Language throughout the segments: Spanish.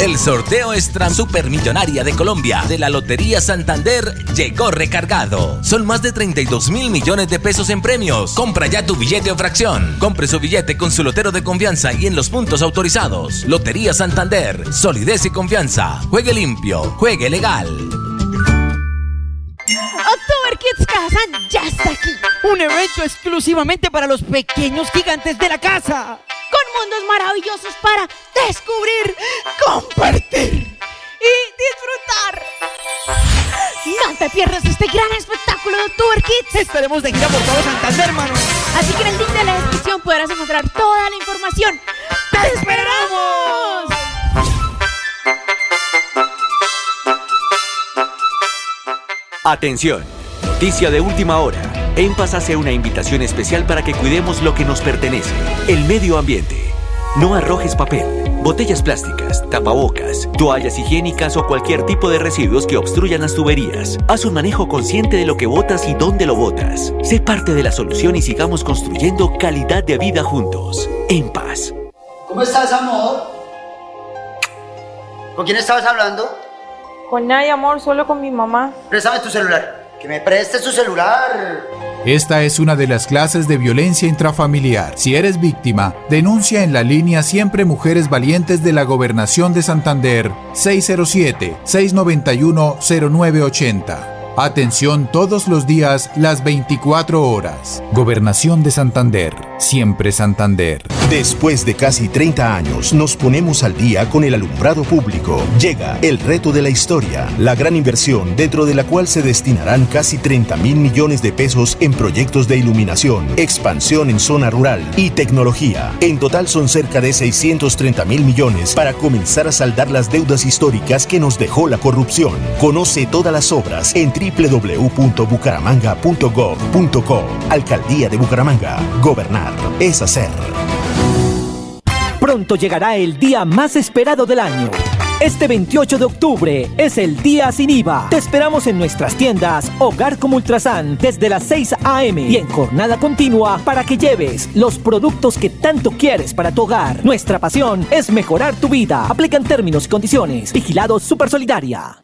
El sorteo extra supermillonaria de Colombia de la Lotería Santander llegó recargado. Son más de 32 mil millones de pesos en premios. Compra ya tu billete o fracción. Compre su billete con su lotero de confianza y en los puntos autorizados. Lotería Santander, solidez y confianza. Juegue limpio, juegue legal. October Kids Kazan ya está aquí. Un evento exclusivamente para los pequeños gigantes de la casa con mundos maravillosos para descubrir, compartir y disfrutar. No te pierdas este gran espectáculo de Tour Kids. Estaremos de gira por todo Santander, hermano. Así que en el link de la descripción podrás encontrar toda la información. ¡Te esperamos! Atención, noticia de última hora. En Paz hace una invitación especial para que cuidemos lo que nos pertenece, el medio ambiente. No arrojes papel, botellas plásticas, tapabocas, toallas higiénicas o cualquier tipo de residuos que obstruyan las tuberías. Haz un manejo consciente de lo que botas y dónde lo botas. Sé parte de la solución y sigamos construyendo calidad de vida juntos. En paz. ¿Cómo estás, amor? ¿Con quién estabas hablando? Con nadie, amor, solo con mi mamá. Préstame tu celular. Que me preste su celular. Esta es una de las clases de violencia intrafamiliar. Si eres víctima, denuncia en la línea Siempre Mujeres Valientes de la Gobernación de Santander 607-691-0980. Atención todos los días, las 24 horas. Gobernación de Santander, siempre Santander. Después de casi 30 años, nos ponemos al día con el alumbrado público. Llega el reto de la historia, la gran inversión dentro de la cual se destinarán casi 30 mil millones de pesos en proyectos de iluminación, expansión en zona rural y tecnología. En total son cerca de 630 mil millones para comenzar a saldar las deudas históricas que nos dejó la corrupción. Conoce todas las obras en www.bucaramanga.gov.co. Alcaldía de Bucaramanga. Gobernar es hacer. Pronto llegará el día más esperado del año. Este 28 de octubre es el día sin IVA. Te esperamos en nuestras tiendas Hogar como Ultrasan desde las 6 a.m. y en jornada continua para que lleves los productos que tanto quieres para tu hogar. Nuestra pasión es mejorar tu vida. Aplican términos y condiciones. Vigilado Super Solidaria.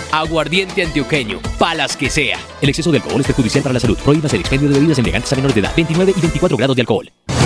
Aguardiente antioqueño, palas que sea. El exceso de alcohol es perjudicial para la salud. Prohíbas el expendio de bebidas elegantes a menores de edad. 29 y 24 grados de alcohol.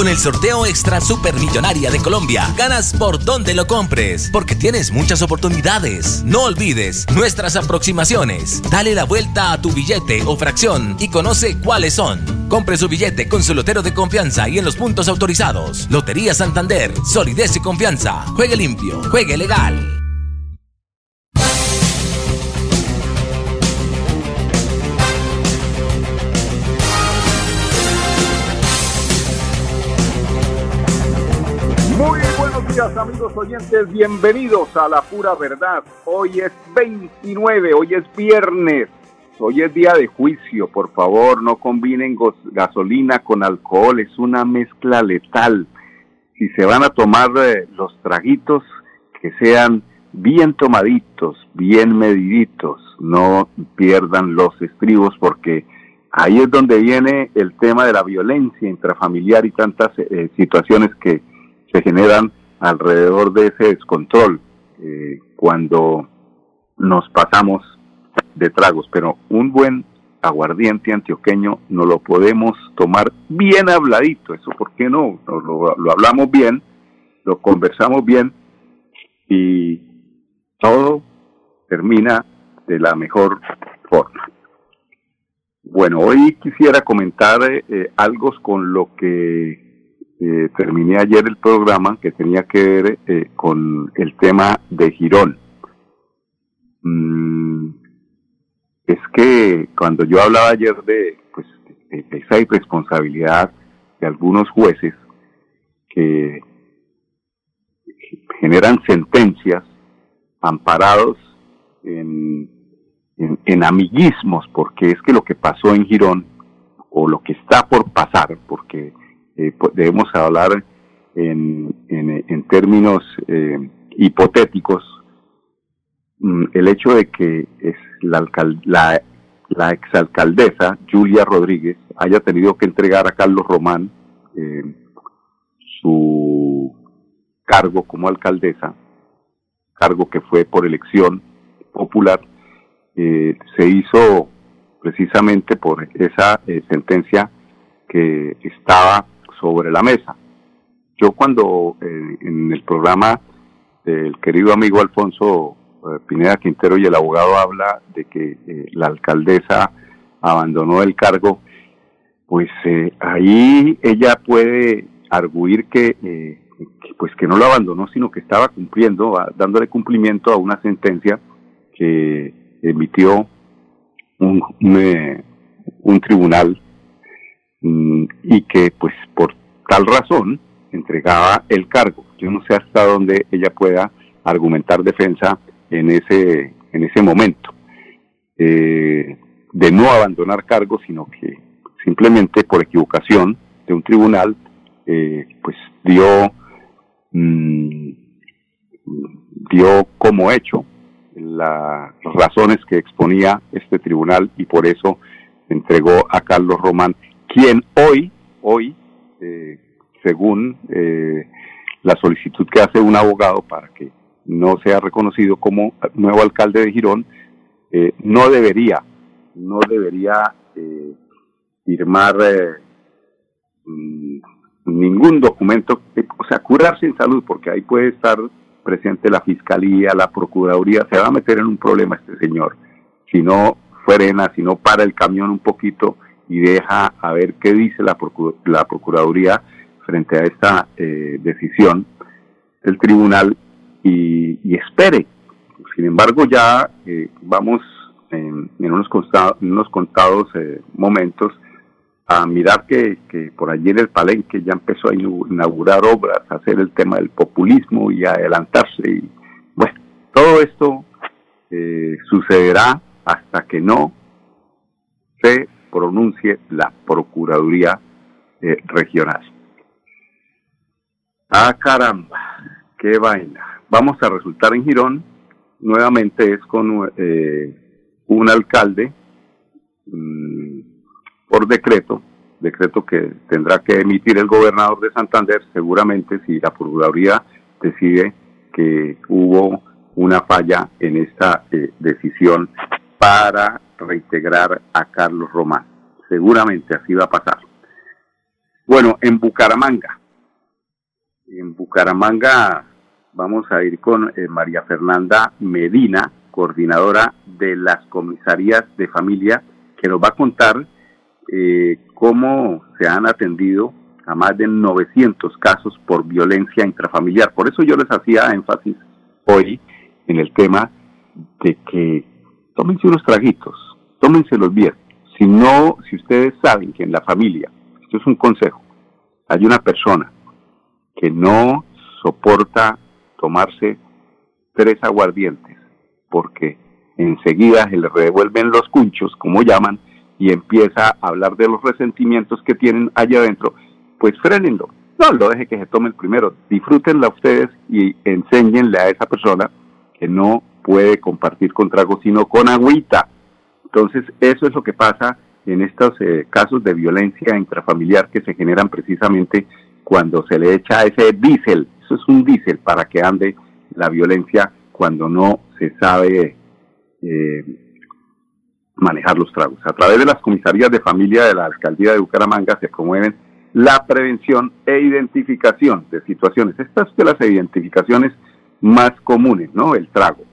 Con el sorteo extra supermillonaria de Colombia, ganas por donde lo compres, porque tienes muchas oportunidades. No olvides nuestras aproximaciones. Dale la vuelta a tu billete o fracción y conoce cuáles son. Compre su billete con su lotero de confianza y en los puntos autorizados. Lotería Santander, solidez y confianza. Juegue limpio, juegue legal. Días amigos oyentes, bienvenidos a La Pura Verdad. Hoy es 29, hoy es viernes, hoy es día de juicio. Por favor, no combinen gasolina con alcohol, es una mezcla letal. Si se van a tomar eh, los traguitos, que sean bien tomaditos, bien mediditos, no pierdan los estribos porque ahí es donde viene el tema de la violencia intrafamiliar y tantas eh, situaciones que se generan alrededor de ese descontrol eh, cuando nos pasamos de tragos. Pero un buen aguardiente antioqueño no lo podemos tomar bien habladito. Eso, ¿por qué no? Lo, lo hablamos bien, lo conversamos bien y todo termina de la mejor forma. Bueno, hoy quisiera comentar eh, algo con lo que eh, terminé ayer el programa que tenía que ver eh, con el tema de Girón. Mm, es que cuando yo hablaba ayer de, pues, de esa irresponsabilidad de algunos jueces que generan sentencias amparados en, en, amiguismos, porque es que lo que pasó en Girón, o lo que está por pasar, porque eh, debemos hablar en, en, términos eh, hipotéticos, mm, el hecho de que es la, la, la exalcaldesa Julia Rodríguez haya tenido que entregar a Carlos Román eh, su cargo como alcaldesa, cargo que fue por elección popular, eh, se hizo precisamente por esa eh, sentencia que estaba sobre la mesa. Yo cuando eh, en el programa del querido amigo Alfonso Pineda Quintero y el abogado habla de que la alcaldesa abandonó el cargo, pues ahí ella puede arguir que pues que no lo abandonó, sino que estaba cumpliendo, dándole cumplimiento a una sentencia que emitió un, un, eh, tribunal y que pues por tal razón entregaba el cargo. Yo no sé hasta dónde ella pueda argumentar defensa en ese en ese momento eh, de no abandonar cargo, sino que simplemente por equivocación de un tribunal eh, pues dio Mm, dio como hecho las razones que exponía este tribunal y por eso entregó a Carlos Román, quien hoy, hoy, eh, según eh, la solicitud que hace un abogado para que no sea reconocido como nuevo alcalde de Girón, eh, no debería, no debería firmar mm, ningún documento, o sea, curarse en salud, porque ahí puede estar presente la fiscalía, la procuraduría, se va a meter en un problema este señor. Si no frena, si no para el camión un poquito y deja a ver qué dice la, la procuraduría frente a esta eh, decisión del tribunal y, espere. Sin embargo, ya eh, vamos en, unos, en unos contados eh, momentos a mirar que, que, por allí en el Palenque ya empezó a inaugurar obras, a hacer el tema del populismo y a adelantarse. Y, bueno, todo esto eh, sucederá hasta que no se pronuncie la Procuraduría eh, Regional. Ah, caramba, qué vaina. Vamos a resultar en Girón, nuevamente es con eh, un alcalde. Mm, por decreto, decreto que tendrá que emitir el gobernador de Santander, seguramente si la Procuraduría decide que hubo una falla en esta eh, decisión para reintegrar a Carlos Román. Seguramente así va a pasar. Bueno, en Bucaramanga. En Bucaramanga vamos a ir con eh, María Fernanda Medina, coordinadora de las comisarías de familia, que nos va a contar eh, cómo se han atendido a más de 900 casos por violencia intrafamiliar. Por eso yo les hacía énfasis hoy en el tema de que tómense unos traguitos, tómenselos bien. Si no, si ustedes saben que en la familia, esto es un consejo, hay una persona que no soporta tomarse tres aguardientes, porque enseguida se le revuelven los cunchos, como llaman, y empieza a hablar de los resentimientos que tienen allá adentro, pues frenenlo. No lo deje que se tome primero, disfrútenla ustedes y enséñenle a esa persona que no puede compartir con trago, sino con agüita. Entonces, eso es lo que pasa en estos eh, casos de violencia intrafamiliar que se generan precisamente cuando se le echa ese diésel. Eso es un diésel para que ande la violencia cuando no se sabe eh, manejar los tragos. A través de las comisarías de familia de la alcaldía de Bucaramanga se promueven la prevención e identificación de situaciones. Estas son las identificaciones más comunes, ¿no? El trago.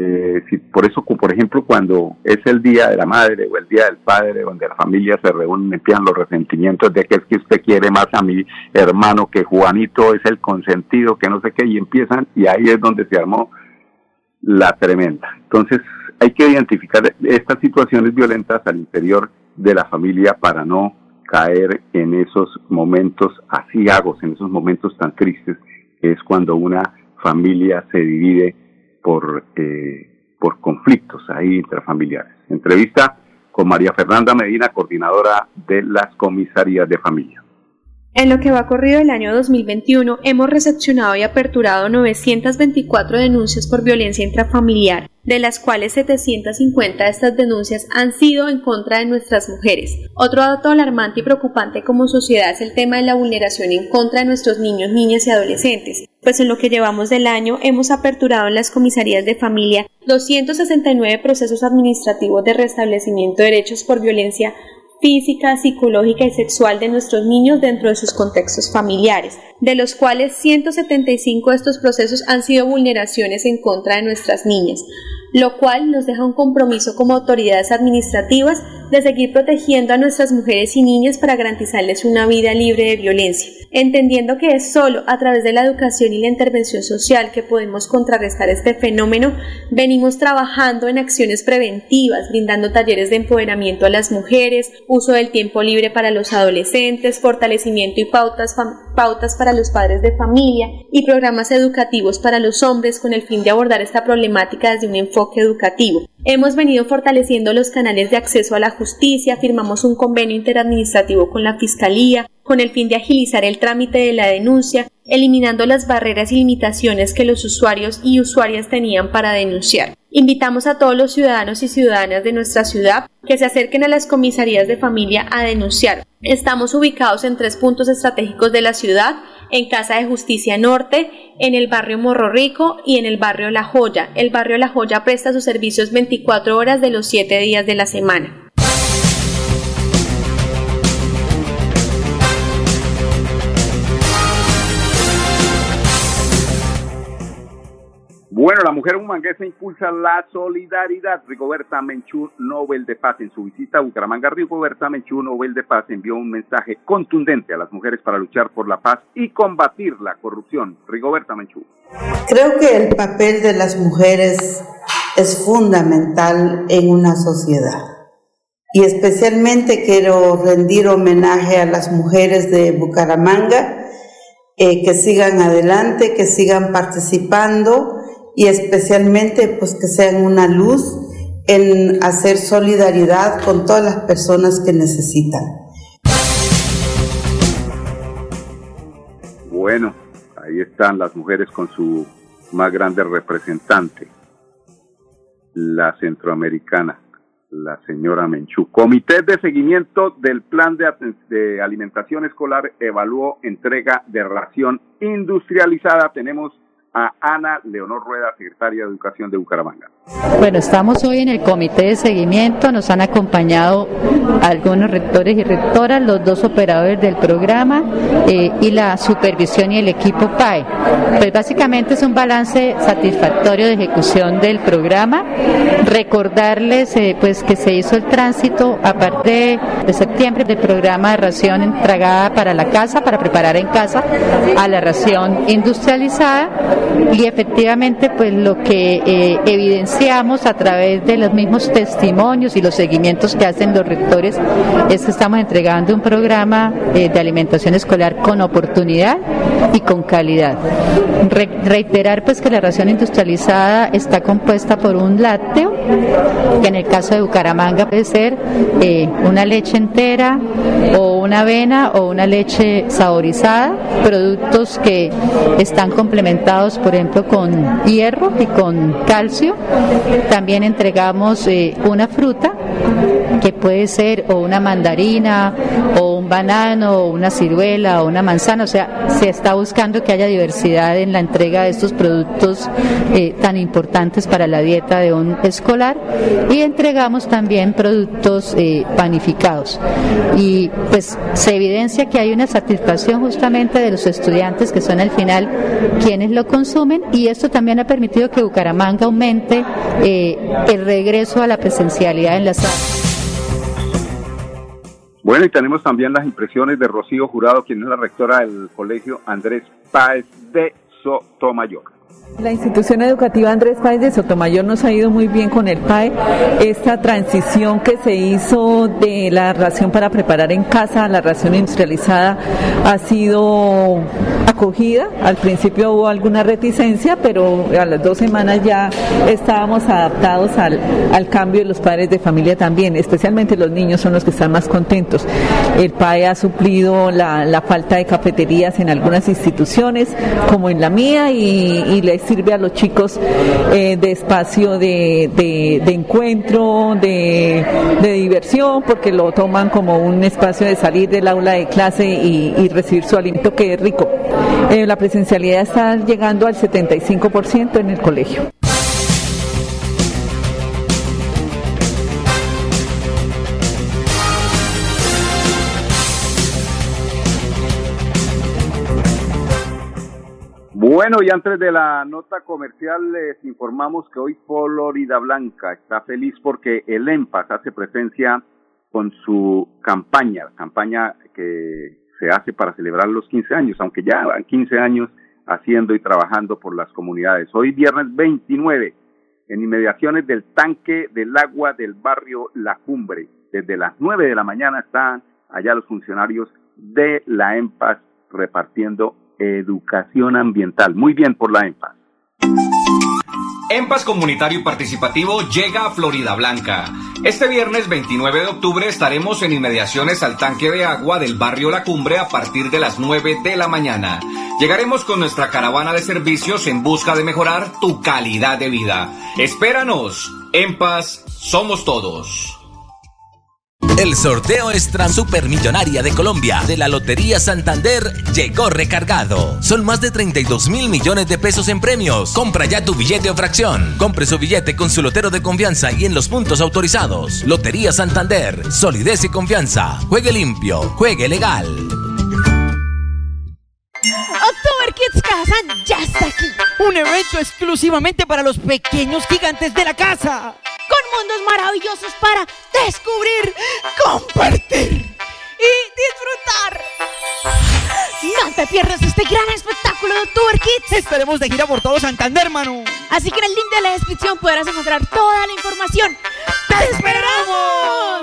Eh, si, por eso, por ejemplo, cuando es el día de la madre o el día del padre, donde la familia se reúne, empiezan los resentimientos de que es que usted quiere más a mi hermano, que Juanito es el consentido, que no sé qué, y empiezan, y ahí es donde se armó la tremenda. Entonces, hay que identificar estas situaciones violentas al interior de la familia para no caer en esos momentos asiagos, en esos momentos tan tristes, que es cuando una familia se divide por, eh, por conflictos ahí intrafamiliares. Entrevista con María Fernanda Medina, coordinadora de las comisarías de familia. En lo que va corrido el año 2021, hemos recepcionado y aperturado 924 denuncias por violencia intrafamiliar, de las cuales 750 de estas denuncias han sido en contra de nuestras mujeres. Otro dato alarmante y preocupante como sociedad es el tema de la vulneración en contra de nuestros niños, niñas y adolescentes, pues en lo que llevamos del año hemos aperturado en las comisarías de familia 269 procesos administrativos de restablecimiento de derechos por violencia física, psicológica y sexual de nuestros niños dentro de sus contextos familiares, de los cuales 175 de estos procesos han sido vulneraciones en contra de nuestras niñas, lo cual nos deja un compromiso como autoridades administrativas de seguir protegiendo a nuestras mujeres y niñas para garantizarles una vida libre de violencia, entendiendo que es solo a través de la educación y la intervención social que podemos contrarrestar este fenómeno, venimos trabajando en acciones preventivas, brindando talleres de empoderamiento a las mujeres, uso del tiempo libre para los adolescentes, fortalecimiento y pautas, pautas para los padres de familia y programas educativos para los hombres con el fin de abordar esta problemática desde un enfoque educativo. Hemos venido fortaleciendo los canales de acceso a la justicia, firmamos un convenio interadministrativo con la Fiscalía con el fin de agilizar el trámite de la denuncia, eliminando las barreras y limitaciones que los usuarios y usuarias tenían para denunciar. Invitamos a todos los ciudadanos y ciudadanas de nuestra ciudad que se acerquen a las comisarías de familia a denunciar. Estamos ubicados en tres puntos estratégicos de la ciudad, en Casa de Justicia Norte, en el barrio Morro Rico y en el barrio La Joya. El barrio La Joya presta sus servicios 24 horas de los 7 días de la semana. Bueno, la mujer humanguesa impulsa la solidaridad. Rigoberta Menchú, Nobel de Paz. En su visita a Bucaramanga, Rigoberta Menchú, Nobel de Paz, envió un mensaje contundente a las mujeres para luchar por la paz y combatir la corrupción. Rigoberta Menchú. Creo que el papel de las mujeres es fundamental en una sociedad. Y especialmente quiero rendir homenaje a las mujeres de Bucaramanga, eh, que sigan adelante, que sigan participando y especialmente pues que sean una luz en hacer solidaridad con todas las personas que necesitan. Bueno, ahí están las mujeres con su más grande representante, la centroamericana, la señora Menchú. Comité de seguimiento del plan de, de alimentación escolar evaluó entrega de ración industrializada. Tenemos Ana Leonor Rueda, secretaria de Educación de Bucaramanga. Bueno, estamos hoy en el comité de seguimiento, nos han acompañado algunos rectores y rectoras, los dos operadores del programa eh, y la supervisión y el equipo PAE. Pues básicamente es un balance satisfactorio de ejecución del programa. Recordarles eh, pues que se hizo el tránsito a partir de septiembre del programa de ración entregada para la casa, para preparar en casa, a la ración industrializada y efectivamente pues lo que eh, evidenciamos a través de los mismos testimonios y los seguimientos que hacen los rectores es que estamos entregando un programa eh, de alimentación escolar con oportunidad y con calidad. reiterar pues que la ración industrializada está compuesta por un lácteo, que en el caso de Bucaramanga puede ser eh, una leche entera o una avena o una leche saborizada, productos que están complementados por ejemplo con hierro y con calcio. También entregamos eh, una fruta que puede ser o una mandarina o un banano o una ciruela o una manzana, o sea, se está buscando que haya diversidad en la entrega de estos productos eh, tan importantes para la dieta de un escolar. Y entregamos también productos eh, panificados. Y pues se evidencia que hay una satisfacción justamente de los estudiantes que son al final quienes lo consumen. Y esto también ha permitido que Bucaramanga aumente eh, el regreso a la presencialidad en las aulas. Bueno, y tenemos también las impresiones de Rocío Jurado, quien es la rectora del colegio Andrés Páez de Sotomayor. La institución educativa Andrés Páez de Sotomayor nos ha ido muy bien con el PAE. Esta transición que se hizo de la ración para preparar en casa a la ración industrializada ha sido acogida. Al principio hubo alguna reticencia, pero a las dos semanas ya estábamos adaptados al, cambio de los padres de familia también. Especialmente los niños son los que están más contentos. El PAE ha suplido la, falta de cafeterías en algunas instituciones, como en la mía, y le sirve a los chicos eh, de espacio de, encuentro, de, diversión, porque lo toman como un espacio de salir del aula de clase y, recibir su alimento que es rico. Eh, la presencialidad está llegando al 75% en el colegio. Bueno, y antes de la nota comercial les informamos que hoy Florida Blanca está feliz porque el EMPAS hace presencia con su campaña, campaña que se hace para celebrar los 15 años, aunque ya van 15 años haciendo y trabajando por las comunidades. Hoy viernes 29, en inmediaciones del tanque del agua del barrio La Cumbre, desde las 9 de la mañana están allá los funcionarios de la EMPAS repartiendo educación ambiental. Muy bien por la EMPAS. EMPAS Comunitario y Participativo llega a Florida Blanca. Este viernes 29 de octubre estaremos en inmediaciones al tanque de agua del barrio La Cumbre a partir de las 9 de la mañana. Llegaremos con nuestra caravana de servicios en busca de mejorar tu calidad de vida. Espéranos. EMPAS somos todos. El sorteo extra supermillonaria de Colombia de la Lotería Santander llegó recargado. Son más de 32 mil millones de pesos en premios. Compra ya tu billete o fracción. Compre su billete con su lotero de confianza y en los puntos autorizados. Lotería Santander, solidez y confianza. Juegue limpio, juegue legal. October Kids Kazan ya está aquí. Un evento exclusivamente para los pequeños gigantes de la casa mundos maravillosos para descubrir, compartir y disfrutar. No te pierdas este gran espectáculo de Tour Kids. Estaremos de gira por todo Santander, hermano. Así que en el link de la descripción podrás encontrar toda la información. ¡Te esperamos!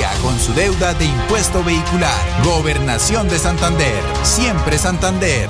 con su deuda de impuesto vehicular. Gobernación de Santander. Siempre Santander.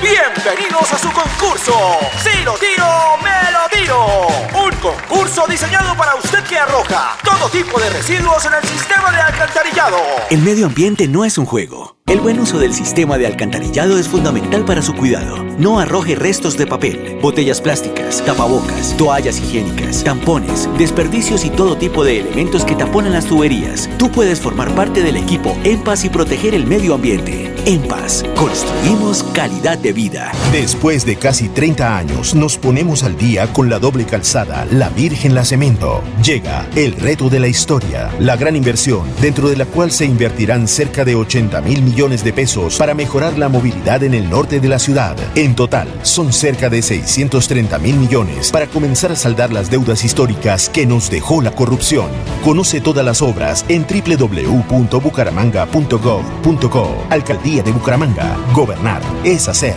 Bienvenidos a su concurso. Si lo tiro, me lo tiro. Un concurso diseñado para usted que arroja todo tipo de residuos en el sistema de alcantarillado. El medio ambiente no es un juego. El buen uso del sistema de alcantarillado es fundamental para su cuidado. No arroje restos de papel, botellas plásticas, tapabocas, toallas higiénicas, tampones, desperdicios y todo tipo de elementos que taponan las tuberías. Tú puedes formar parte del equipo En y proteger el medio ambiente. En Paz, construimos calidad de vida. Después de casi 30 años, nos ponemos al día con la doble calzada La Virgen La Cemento. Llega el reto de la historia, la gran inversión, dentro de la cual se invertirán cerca de 80 mil millones de pesos para mejorar la movilidad en el norte de la ciudad. En total, son cerca de 630 mil millones para comenzar a saldar las deudas históricas que nos dejó la corrupción. Conoce todas las obras en www.bucaramanga.gov.co. Alcaldía de Bucaramanga. Gobernar es hacer.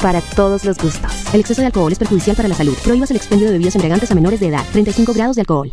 para todos los gustos. El exceso de alcohol es perjudicial para la salud. Prohíbas el expendio de bebidas embriagantes a menores de edad. 35 grados de alcohol.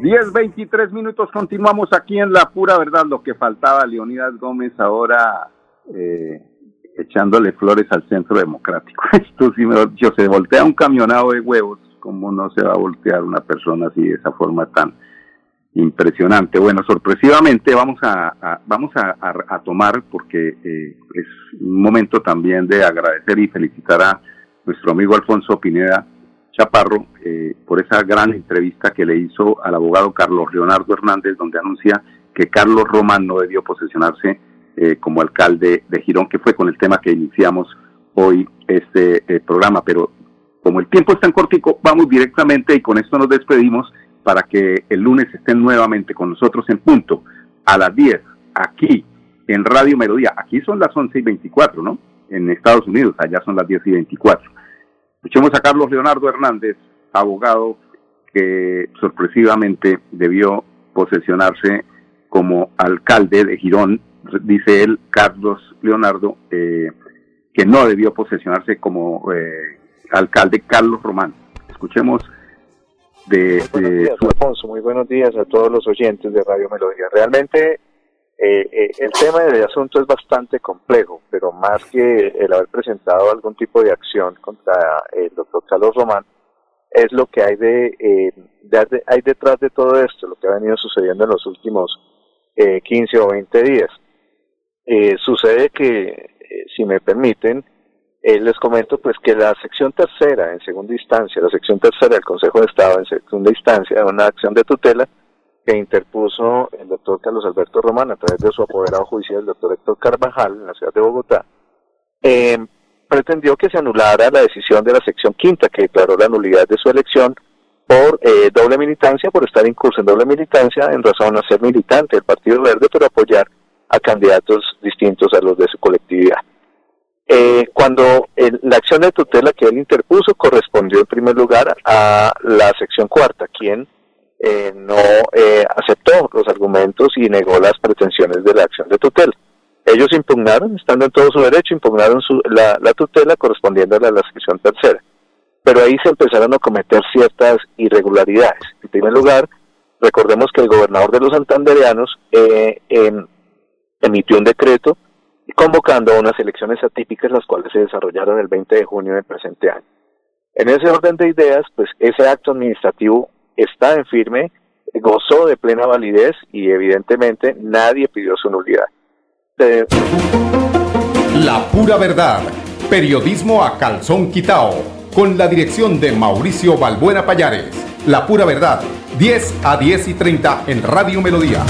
10, 23 minutos, continuamos aquí en La Pura Verdad, lo que faltaba, Leonidas Gómez ahora eh, echándole flores al centro democrático. Esto sí me yo se voltea un camionado de huevos, como no se va a voltear una persona así de esa forma tan impresionante. Bueno, sorpresivamente vamos a, vamos a, a, tomar, porque eh, es un momento también de agradecer y felicitar a nuestro amigo Alfonso Pineda, Chaparro eh, por esa gran entrevista que le hizo al abogado Carlos Leonardo Hernández, donde anuncia que Carlos Román no debió posesionarse eh, como alcalde de Girón, que fue con el tema que iniciamos hoy este eh, programa. Pero como el tiempo es tan cortico, vamos directamente y con esto nos despedimos para que el lunes estén nuevamente con nosotros en punto a las 10, aquí en Radio Melodía. Aquí son las 11 y 24, ¿no? En Estados Unidos, allá son las 10 y 24 Escuchemos a Carlos Leonardo Hernández, abogado que sorpresivamente debió posesionarse como alcalde de Girón, dice él, Carlos Leonardo, eh, que no debió posesionarse como eh, alcalde Carlos Román. Escuchemos de... Buenos días, Alfonso, muy buenos días a todos los oyentes de Radio Melodía. Realmente eh, eh, el tema del asunto es bastante complejo, pero más que el haber presentado algún tipo de acción contra el doctor Carlos Román, es lo que hay de, eh, hay detrás de todo esto, lo que ha venido sucediendo en los últimos eh, 15 o 20 días. Eh, sucede que, si me permiten, les comento pues que la sección tercera en segunda instancia, la sección tercera del Consejo de Estado en segunda instancia, una acción de tutela, que interpuso el doctor Carlos Alberto Román a través de su apoderado judicial, el doctor Héctor Carvajal, en la ciudad de Bogotá, eh, pretendió que se anulara la decisión de la sección quinta que declaró la nulidad de su elección por eh, doble militancia, por estar incurso en doble militancia en razón a ser militante del Partido Verde, pero apoyar a candidatos distintos a los de su colectividad. Eh, cuando la acción de tutela que él interpuso correspondió en primer lugar a la sección cuarta, quien eh, no aceptó los argumentos y negó las pretensiones de la acción de tutela. Ellos impugnaron, estando en todo su derecho, impugnaron la, la tutela correspondiente a la sección tercera pero ahí se empezaron a cometer ciertas irregularidades. En primer lugar, recordemos que el gobernador de los santandereanos eh, em, emitió un decreto convocando a unas elecciones atípicas, las cuales se desarrollaron el 20 de junio del presente año. En ese orden de ideas, pues ese acto administrativo está en firme, gozó de plena validez y evidentemente nadie pidió su nulidad. La pura verdad. Periodismo a calzón quitao con la dirección de Mauricio Balbuena Payares. La pura verdad, 10 a 10 y 30 en Radio Melodía.